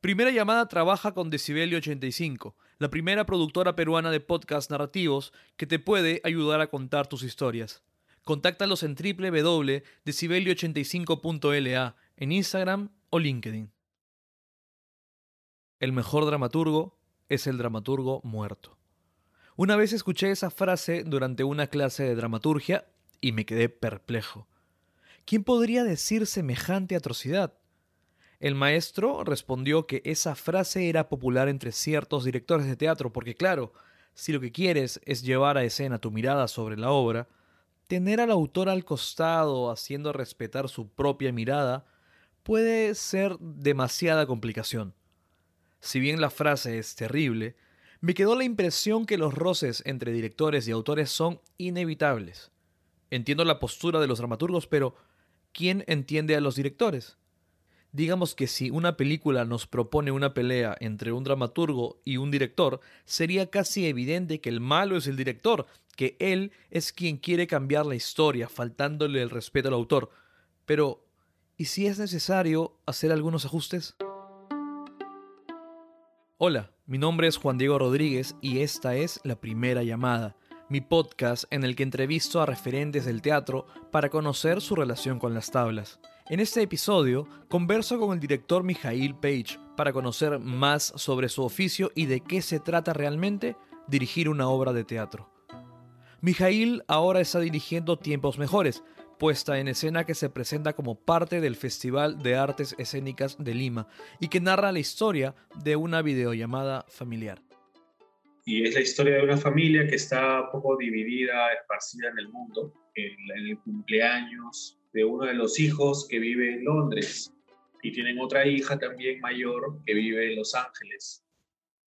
Primera llamada trabaja con Decibelio 85, la primera productora peruana de podcasts narrativos que te puede ayudar a contar tus historias. Contáctalos en www.decibelio85.la en Instagram o LinkedIn. El mejor dramaturgo es el dramaturgo muerto. Una vez escuché esa frase durante una clase de dramaturgia y me quedé perplejo. ¿Quién podría decir semejante atrocidad? El maestro respondió que esa frase era popular entre ciertos directores de teatro, porque claro, si lo que quieres es llevar a escena tu mirada sobre la obra, tener al autor al costado haciendo respetar su propia mirada puede ser demasiada complicación. Si bien la frase es terrible, me quedó la impresión que los roces entre directores y autores son inevitables. Entiendo la postura de los dramaturgos, pero ¿quién entiende a los directores? Digamos que si una película nos propone una pelea entre un dramaturgo y un director, sería casi evidente que el malo es el director, que él es quien quiere cambiar la historia, faltándole el respeto al autor. Pero, ¿y si es necesario hacer algunos ajustes? Hola, mi nombre es Juan Diego Rodríguez y esta es La Primera Llamada, mi podcast en el que entrevisto a referentes del teatro para conocer su relación con las tablas. En este episodio converso con el director Mijail Page para conocer más sobre su oficio y de qué se trata realmente dirigir una obra de teatro. Mijail ahora está dirigiendo Tiempos Mejores, puesta en escena que se presenta como parte del Festival de Artes Escénicas de Lima y que narra la historia de una videollamada familiar. Y es la historia de una familia que está un poco dividida, esparcida en el mundo, en el cumpleaños de uno de los hijos que vive en Londres y tienen otra hija también mayor que vive en Los Ángeles.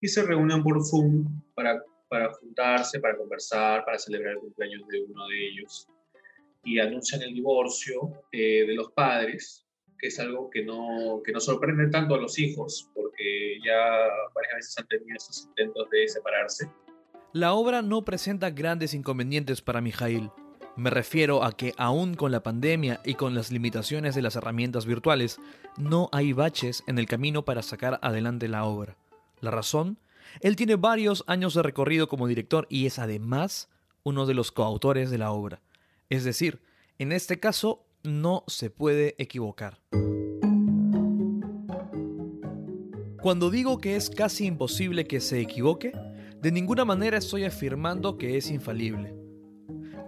Y se reúnen por Zoom para, para juntarse, para conversar, para celebrar el cumpleaños de uno de ellos. Y anuncian el divorcio eh, de los padres, que es algo que no, que no sorprende tanto a los hijos, porque ya varias veces han tenido esos intentos de separarse. La obra no presenta grandes inconvenientes para Mijail me refiero a que aún con la pandemia y con las limitaciones de las herramientas virtuales, no hay baches en el camino para sacar adelante la obra. ¿La razón? Él tiene varios años de recorrido como director y es además uno de los coautores de la obra. Es decir, en este caso no se puede equivocar. Cuando digo que es casi imposible que se equivoque, de ninguna manera estoy afirmando que es infalible.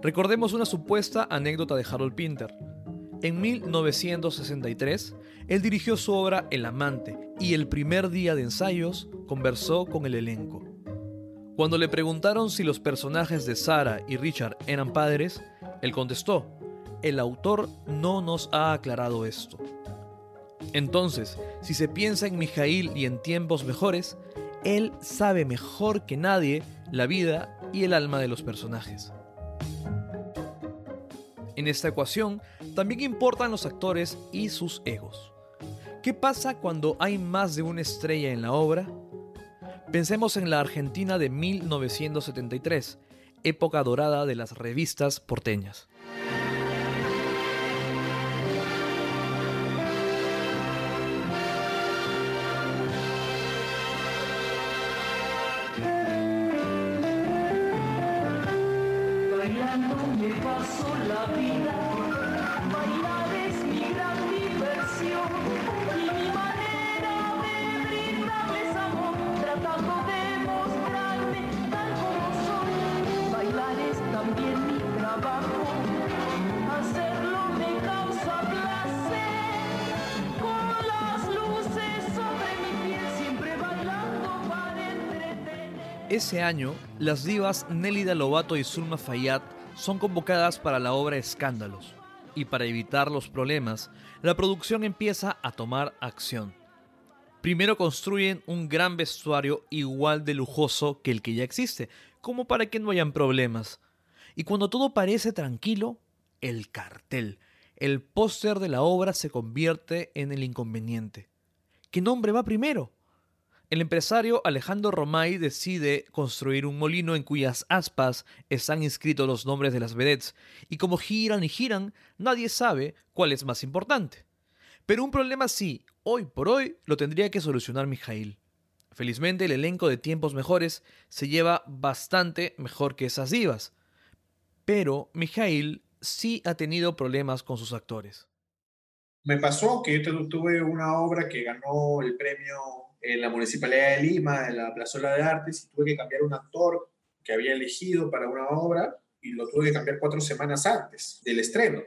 Recordemos una supuesta anécdota de Harold Pinter. En 1963, él dirigió su obra El amante y el primer día de ensayos conversó con el elenco. Cuando le preguntaron si los personajes de Sarah y Richard eran padres, él contestó, el autor no nos ha aclarado esto. Entonces, si se piensa en Mijail y en tiempos mejores, él sabe mejor que nadie la vida y el alma de los personajes. En esta ecuación también importan los actores y sus egos. ¿Qué pasa cuando hay más de una estrella en la obra? Pensemos en la Argentina de 1973, época dorada de las revistas porteñas. Ese año, las divas Nélida Lobato y Zulma Fayad son convocadas para la obra Escándalos, y para evitar los problemas, la producción empieza a tomar acción. Primero construyen un gran vestuario igual de lujoso que el que ya existe, como para que no hayan problemas. Y cuando todo parece tranquilo, el cartel, el póster de la obra se convierte en el inconveniente. ¿Qué nombre va primero? El empresario Alejandro Romay decide construir un molino en cuyas aspas están inscritos los nombres de las vedettes, y como giran y giran, nadie sabe cuál es más importante. Pero un problema sí, hoy por hoy lo tendría que solucionar Mijail. Felizmente el elenco de tiempos mejores se lleva bastante mejor que esas divas. Pero Mijail sí ha tenido problemas con sus actores. Me pasó que yo tuve una obra que ganó el premio en la Municipalidad de Lima, en la Plazuela de Artes, y tuve que cambiar un actor que había elegido para una obra y lo tuve que cambiar cuatro semanas antes del estreno.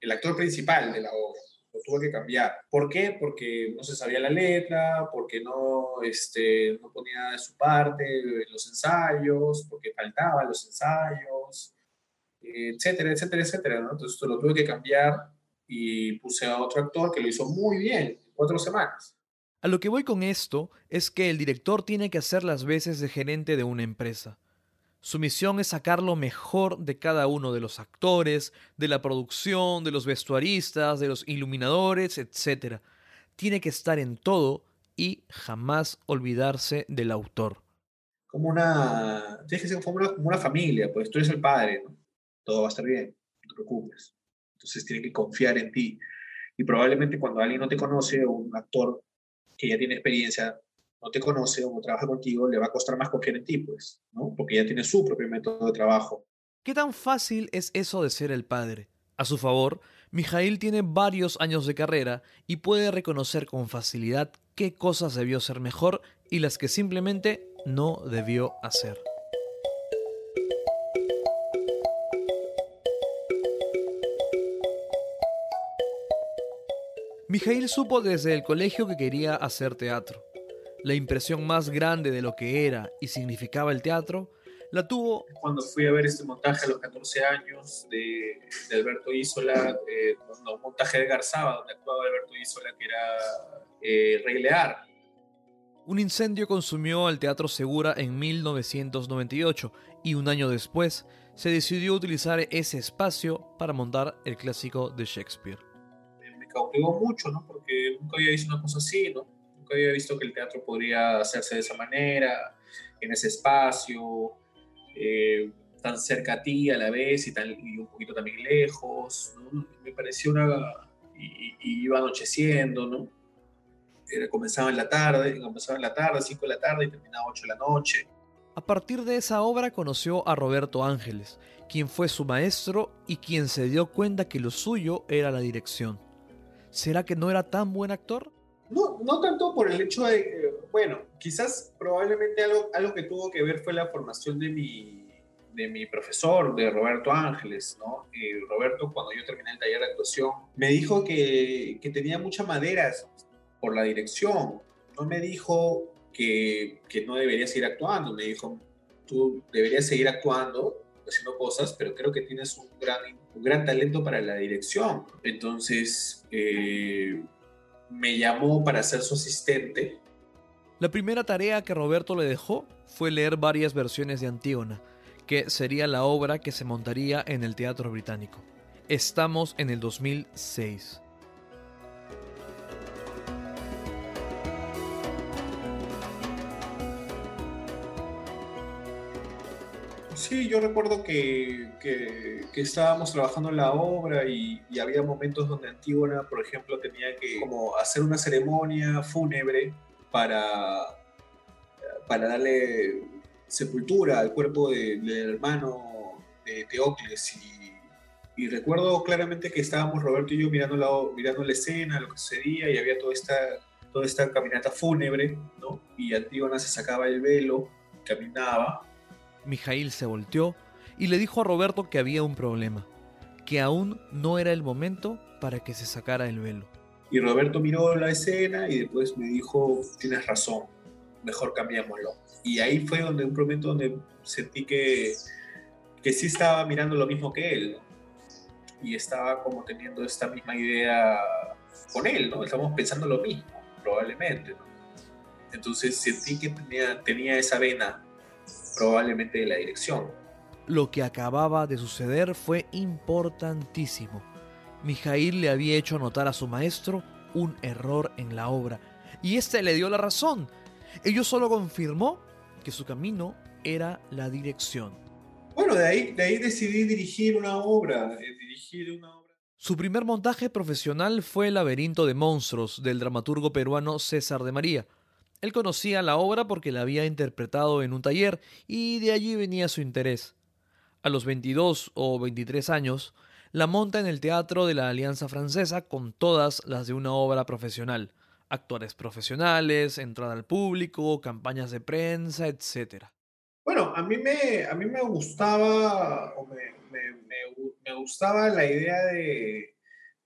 El actor principal de la obra lo tuve que cambiar. ¿Por qué? Porque no se sabía la letra, porque no, este, no ponía de su parte los ensayos, porque faltaban los ensayos, etcétera, etcétera, etcétera. ¿no? Entonces lo tuve que cambiar y puse a otro actor que lo hizo muy bien, cuatro semanas. A lo que voy con esto es que el director tiene que hacer las veces de gerente de una empresa. Su misión es sacar lo mejor de cada uno de los actores, de la producción, de los vestuaristas, de los iluminadores, etc. Tiene que estar en todo y jamás olvidarse del autor. Como una. Tienes que ser como una, como una familia, pues tú eres el padre, ¿no? Todo va a estar bien, no te preocupes. Entonces tiene que confiar en ti. Y probablemente cuando alguien no te conoce, o un actor que ya tiene experiencia, no te conoce o no trabaja contigo, le va a costar más confiar en ti, pues, ¿no? Porque ya tiene su propio método de trabajo. ¿Qué tan fácil es eso de ser el padre? A su favor, Mijail tiene varios años de carrera y puede reconocer con facilidad qué cosas debió ser mejor y las que simplemente no debió hacer. Mijail supo desde el colegio que quería hacer teatro. La impresión más grande de lo que era y significaba el teatro la tuvo cuando fui a ver este montaje a los 14 años de, Alberto Isola, eh, un montaje de Garzaba, donde actuaba Alberto Isola, que era eh, Rey Lear. Un incendio consumió al Teatro Segura en 1998 y un año después se decidió utilizar ese espacio para montar el clásico de Shakespeare cautivó mucho, ¿no? Porque nunca había visto una cosa así, ¿no? Nunca había visto que el teatro podría hacerse de esa manera, en ese espacio, eh, tan cerca a ti a la vez y, tan, y un poquito también lejos, ¿no? Me pareció una... Y, iba anocheciendo, ¿no? Era, comenzaba en la tarde, comenzaba en la tarde, 5 de la tarde y terminaba 8 de la noche. A partir de esa obra conoció a Roberto Ángeles, quien fue su maestro y quien se dio cuenta que lo suyo era la dirección. ¿Será que no era tan buen actor? No, no tanto por el hecho de, bueno, quizás probablemente algo, algo que tuvo que ver fue la formación de mi, de mi profesor, de Roberto Ángeles, ¿no? Roberto, cuando yo terminé el taller de actuación, me dijo que, que tenía mucha madera por la dirección. No me dijo que, que no debería seguir actuando, me dijo, tú deberías seguir actuando, haciendo cosas, pero creo que tienes un gran, un gran talento para la dirección. Entonces, eh, me llamó para ser su asistente. La primera tarea que Roberto le dejó fue leer varias versiones de Antígona, que sería la obra que se montaría en el Teatro Británico. Estamos en el 2006. Sí, yo recuerdo que, que, estábamos trabajando en la obra y, había momentos donde Antígona, por ejemplo, tenía que como hacer una ceremonia fúnebre para, para darle sepultura al cuerpo del hermano de Teocles. Y, y, recuerdo claramente que estábamos Roberto y yo mirando la, mirando la escena, lo que sucedía, y había toda esta, toda esta caminata fúnebre, ¿no? Y Antígona se sacaba el velo, caminaba Mijail se volteó y le dijo a Roberto que había un problema, que aún no era el momento para que se sacara el velo. Y Roberto miró la escena y después me dijo, tienes razón, mejor cambiémoslo. Y ahí fue donde un momento donde sentí que, que sí estaba mirando lo mismo que él, y estaba como teniendo esta misma idea con él, ¿no? Estamos pensando lo mismo, probablemente, Entonces sentí que tenía, tenía esa vena probablemente de la dirección. Lo que acababa de suceder fue importantísimo. Mijail le había hecho notar a su maestro un error en la obra, y éste le dio la razón. Ello solo confirmó que su camino era la dirección. Bueno, de ahí, de ahí decidí dirigir una obra, eh, dirigir una Su primer montaje profesional fue El laberinto de monstruos del dramaturgo peruano César de María. Él conocía la obra porque la había interpretado en un taller y de allí venía su interés. A los 22 o 23 años, la monta en el Teatro de la Alianza Francesa con todas las de una obra profesional. Actores profesionales, entrada al público, campañas de prensa, etc. Bueno, a mí me, a mí me gustaba, o me, me, gustaba la idea de,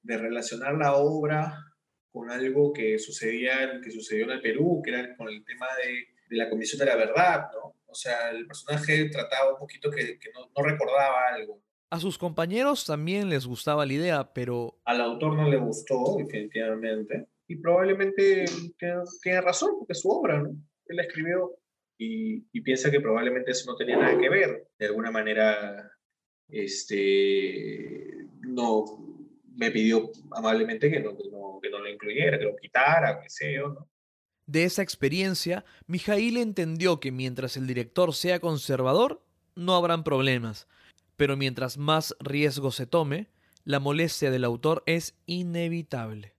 de, relacionar la obra con algo que sucedía, que sucedió en el Perú, que era con el tema de, de la Comisión de la Verdad, ¿no? O sea, el personaje trataba un poquito que, que no, no, recordaba algo. A sus compañeros también les gustaba la idea, pero... Al autor no le gustó, definitivamente. Y probablemente tiene, razón, porque es su obra, ¿no? Él la escribió y, y, piensa que probablemente eso no tenía nada que ver. De alguna manera, este, no me pidió amablemente que no, que no, que no lo incluyera, que lo quitara, que sea, ¿no? De esa experiencia, Mijail entendió que mientras el director sea conservador, no habrán problemas, pero mientras más riesgo se tome, la molestia del autor es inevitable.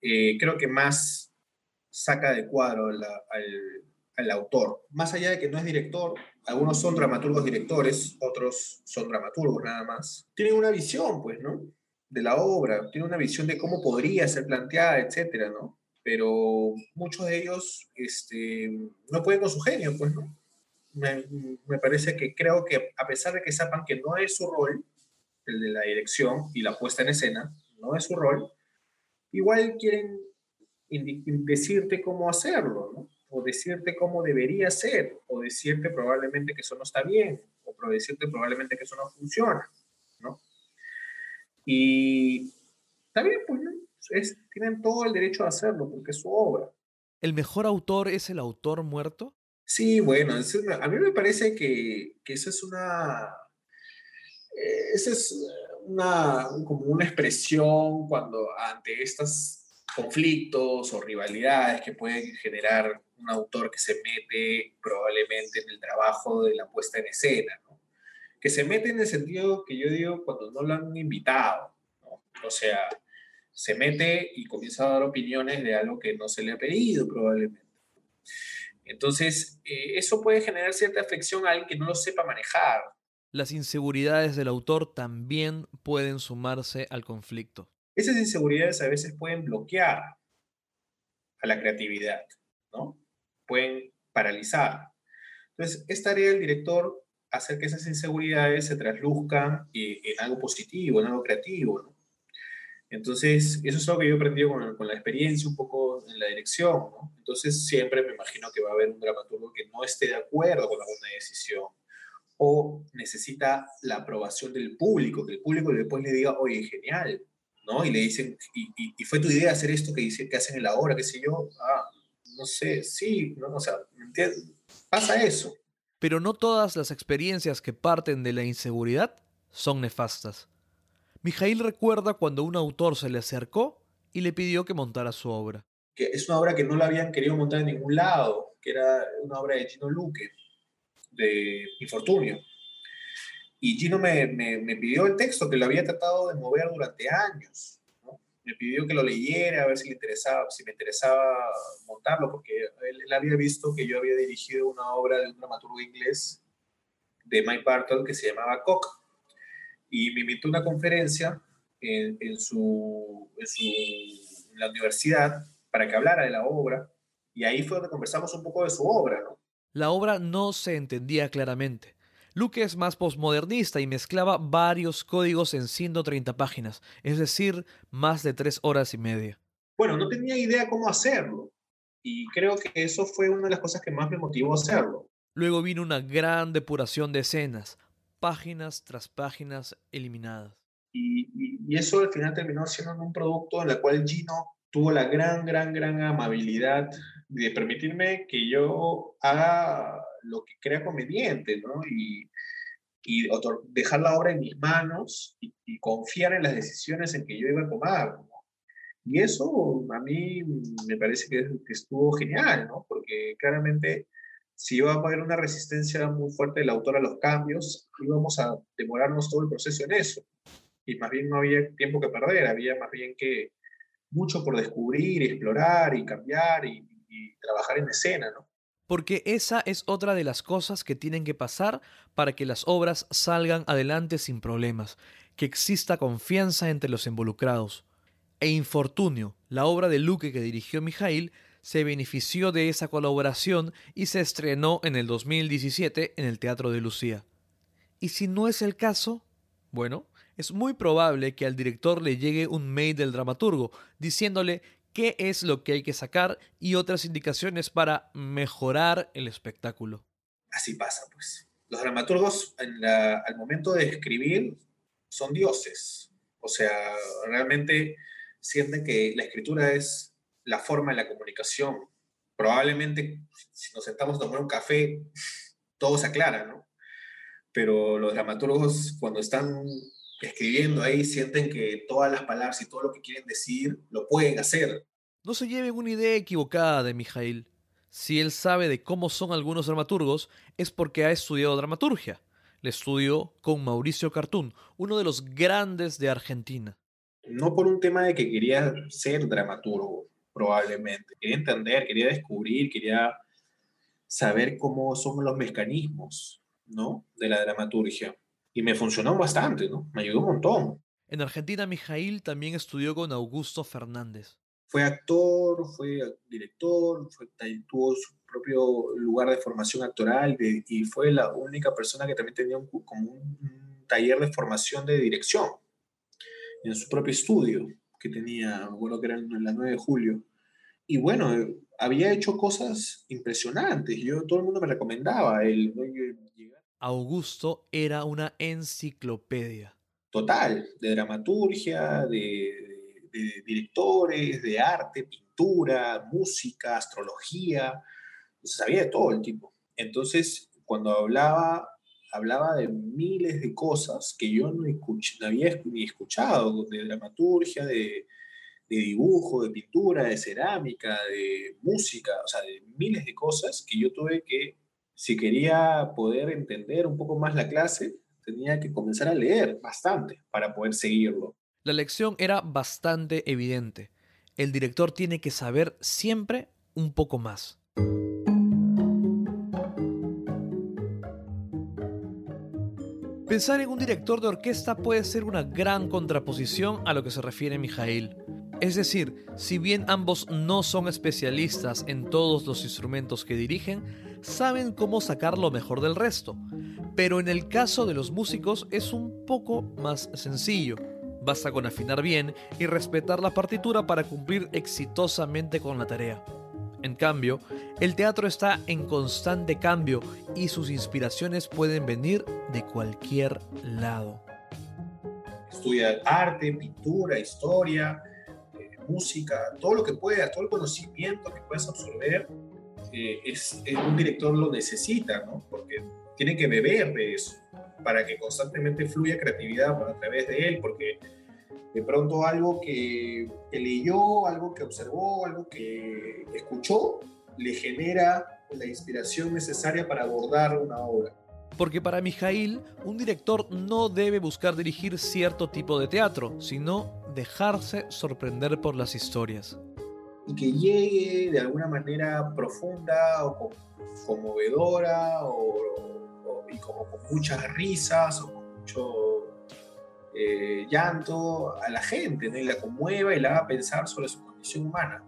Eh, creo que más saca de cuadro al, al, autor. Más allá de que no es director, algunos son dramaturgos directores, otros son dramaturgos nada más. Tienen una visión, pues, ¿no? De la obra, tienen una visión de cómo podría ser planteada, etcétera, ¿no? pero muchos de ellos este, no pueden con su genio, pues, ¿no? Me, me, parece que creo que a pesar de que sepan que no es su rol, el de la dirección y la puesta en escena, no es su rol, igual quieren decirte cómo hacerlo, ¿no? O decirte cómo debería ser, o decirte probablemente que eso no está bien, o decirte probablemente que eso no funciona. Y también, pues, ¿no? tienen todo el derecho a hacerlo porque es su obra. ¿El mejor autor es el autor muerto? Sí, bueno, a mí me parece que, que eso es una... Eh, esa es una, como una expresión cuando ante estos conflictos o rivalidades que pueden generar un autor que se mete probablemente en el trabajo de la puesta en escena, ¿no? Que se mete en el sentido que yo digo cuando no lo han invitado, ¿no? o sea, se mete y comienza a dar opiniones de algo que no se le ha pedido probablemente. Entonces, eh, eso puede generar cierta afección a alguien que no lo sepa manejar. Las inseguridades del autor también pueden sumarse al conflicto. Esas inseguridades a veces pueden bloquear a la creatividad, ¿no? Pueden paralizar. Entonces, es tarea del director hacer que esas inseguridades se trasluzcan en algo positivo, en algo creativo, ¿no? Entonces, eso es algo que yo he aprendido con, con, la experiencia, un poco en la dirección, ¿no? Entonces, siempre me imagino que va a haber un dramaturgo que no esté de acuerdo con alguna decisión o necesita la aprobación del público, que el público después le diga, oye, genial, ¿no? Y le dicen, y, y, fue tu idea hacer esto que, dice, que hacen en la obra, qué sé yo, ah, no sé, sí, ¿no? O sea, pasa eso. Pero no todas las experiencias que parten de la inseguridad son nefastas. Mijail recuerda cuando un autor se le acercó y le pidió que montara su obra. Que es una obra que no la habían querido montar en ningún lado, que era una obra de Gino Luque, de Infortunio. Y Gino me, me, pidió el texto, que lo había tratado de mover durante años. Me pidió que lo leyera, a ver si, le interesaba, si me interesaba montarlo, porque él, él, había visto que yo había dirigido una obra de un dramaturgo inglés de Mike Barton que se llamaba Cock y me invitó a una conferencia en, en, su, en, su, en, la universidad para que hablara de la obra y ahí fue donde conversamos un poco de su obra, ¿no? La obra no se entendía claramente. Luque es más posmodernista y mezclaba varios códigos en 130 páginas, es decir, más de tres horas y media. Bueno, no tenía idea cómo hacerlo y creo que eso fue una de las cosas que más me motivó a hacerlo. Luego vino una gran depuración de escenas, páginas tras páginas eliminadas. Y, y, eso al final terminó siendo un producto en el cual Gino tuvo la gran, gran, gran amabilidad de permitirme que yo haga lo que crea conveniente, ¿no? Y, y dejar la obra en mis manos y, y, confiar en las decisiones en que yo iba a tomar. ¿no? Y eso a mí me parece que, que estuvo genial, ¿no? Porque claramente si iba a haber una resistencia muy fuerte del autor a los cambios, íbamos a demorarnos todo el proceso en eso. y más bien no había tiempo que perder, había más bien que mucho por descubrir, explorar y cambiar y, trabajar en escena, ¿no? Porque esa es otra de las cosas que tienen que pasar para que las obras salgan adelante sin problemas, que exista confianza entre los involucrados. E Infortunio, la obra de Luque que dirigió Mijail, se benefició de esa colaboración y se estrenó en el 2017 en el Teatro de Lucía. Y si no es el caso, bueno, es muy probable que al director le llegue un mail del dramaturgo diciéndole qué es lo que hay que sacar y otras indicaciones para mejorar el espectáculo. Así pasa, pues. Los dramaturgos al momento de escribir son dioses. O sea, realmente sienten que la escritura es la forma de la comunicación. Probablemente si nos sentamos a tomar un café, todo se aclara, ¿no? Pero los dramaturgos cuando están escribiendo ahí sienten que todas las palabras y todo lo que quieren decir lo pueden hacer. No se lleven una idea equivocada de Mijail. Si él sabe de cómo son algunos dramaturgos, es porque ha estudiado dramaturgia. Le estudió con Mauricio Cartún, uno de los grandes de Argentina no por un tema de que quería ser dramaturgo, probablemente. Quería entender, quería descubrir, quería saber cómo son los mecanismos, ¿no? De la dramaturgia. Y me funcionó bastante, ¿no? Me ayudó un montón. En Argentina, Mijail también estudió con Augusto Fernández. Fue actor, fue director, tuvo su propio lugar de formación actoral y fue la única persona que también tenía como un taller de formación de dirección en su propio estudio que tenía, bueno, que era en la 9 de julio. Y bueno, había hecho cosas impresionantes. Yo, todo el mundo me recomendaba. El, Augusto era una enciclopedia. Total, de dramaturgia, de, de directores, de arte, pintura, música, astrología. Sabía de todo el tipo. Entonces, cuando hablaba hablaba de miles de cosas que yo no, había ni escuchado, de dramaturgia, de, de, dibujo, de pintura, de cerámica, de música, o sea, de miles de cosas que yo tuve que, si quería poder entender un poco más la clase, tenía que comenzar a leer bastante para poder seguirlo. La lección era bastante evidente. El director tiene que saber siempre un poco más. Pensar en un director de orquesta puede ser una gran contraposición a lo que se refiere Mijail. Es decir, si bien ambos no son especialistas en todos los instrumentos que dirigen, saben cómo sacar lo mejor del resto. Pero en el caso de los músicos es un poco más sencillo. Basta con afinar bien y respetar la partitura para cumplir exitosamente con la tarea. En cambio, el teatro está en constante cambio y sus inspiraciones pueden venir de cualquier lado. Estudia arte, pintura, historia, música, todo lo que puedas, todo el conocimiento que puedas absorber, eh, es, un director lo necesita, ¿no? Porque tiene que beber de eso para que constantemente fluya creatividad a través de él, porque de pronto algo que, leyó, algo que observó, algo que escuchó, le genera la inspiración necesaria para abordar una obra. Porque para Mijail, un director no debe buscar dirigir cierto tipo de teatro, sino dejarse sorprender por las historias. Y que llegue de alguna manera profunda o conmovedora o, y como con muchas risas o con mucho eh, llanto a la gente, y la conmueva y la haga pensar sobre su condición humana.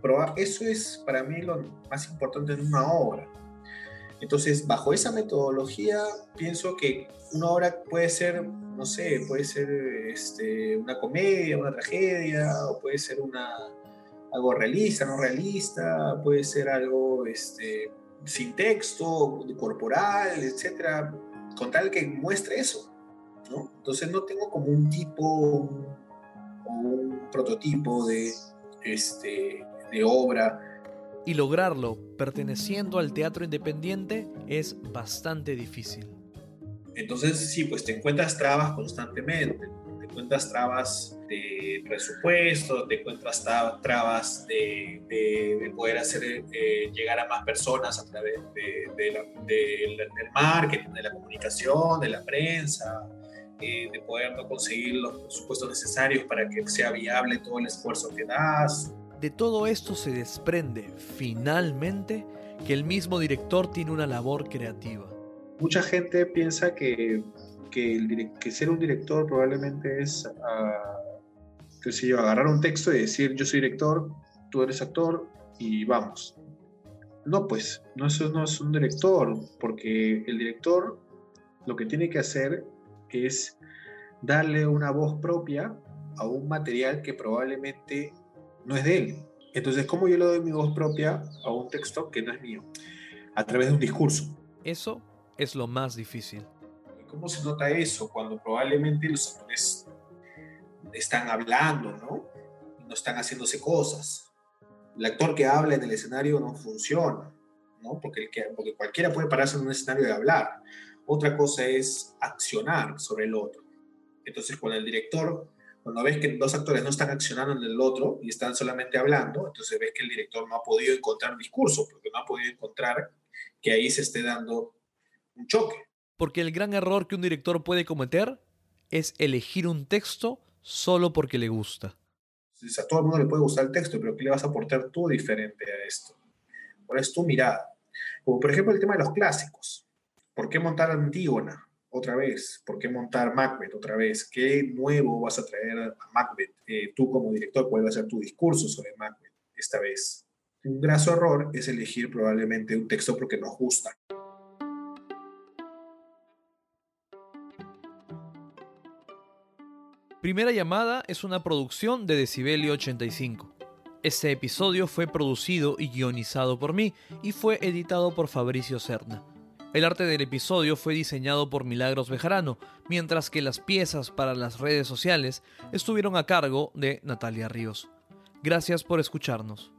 Pero eso es para mí lo más importante en una obra. Entonces, bajo esa metodología, pienso que una obra puede ser, no sé, puede ser este, una comedia, una tragedia, o puede ser algo realista, no realista, puede ser algo este, sin texto, corporal, etcétera, con tal que muestre eso. Entonces no tengo como un tipo o un, prototipo de, este, de obra. Y lograrlo perteneciendo al teatro independiente es bastante difícil. Entonces sí, pues te encuentras trabas constantemente, te encuentras trabas de presupuesto, te encuentras trabas de, de, poder hacer eh, llegar a más personas a través de, del marketing, de la comunicación, de la prensa, eh, de poder no conseguir los presupuestos necesarios para que sea viable todo el esfuerzo que das. De todo esto se desprende, finalmente, que el mismo director tiene una labor creativa. Mucha gente piensa que, que, el, que ser un director probablemente es, uh, qué sé yo, agarrar un texto y decir yo soy director, tú eres actor y vamos. No, pues, no, eso no es un director, porque el director lo que tiene que hacer es darle una voz propia a un material que probablemente no es de él. Entonces, ¿cómo yo le doy mi voz propia a un texto que no es mío? A través de un discurso. Eso es lo más difícil. ¿Cómo se nota eso? Cuando probablemente los actores están hablando, ¿no? No están haciéndose cosas. El actor que habla en el escenario no funciona, ¿no? Porque, porque cualquiera puede pararse en un escenario y hablar. Otra cosa es accionar sobre el otro. Entonces, cuando el director, cuando ves que dos actores no están accionando en el otro y están solamente hablando, entonces ves que el director no ha podido encontrar discurso, porque no ha podido encontrar que ahí se esté dando un choque. Porque el gran error que un director puede cometer es elegir un texto solo porque le gusta. A todo el mundo le puede gustar el texto, pero ¿qué le vas a aportar tú diferente a esto? ¿Cuál es tu mirada? Como por ejemplo el tema de los clásicos. ¿Por qué montar Antígona otra vez? ¿Por qué montar Macbeth otra vez? ¿Qué nuevo vas a traer a Macbeth? Eh, tú como director, ¿cuál va a ser tu discurso sobre Macbeth esta vez? Un graso error es elegir probablemente un texto porque nos gusta. Primera llamada es una producción de Decibelio 85. Este episodio fue producido y guionizado por mí y fue editado por Fabricio Serna. El arte del episodio fue diseñado por Milagros Bejarano, mientras que las piezas para las redes sociales estuvieron a cargo de Natalia Ríos. Gracias por escucharnos.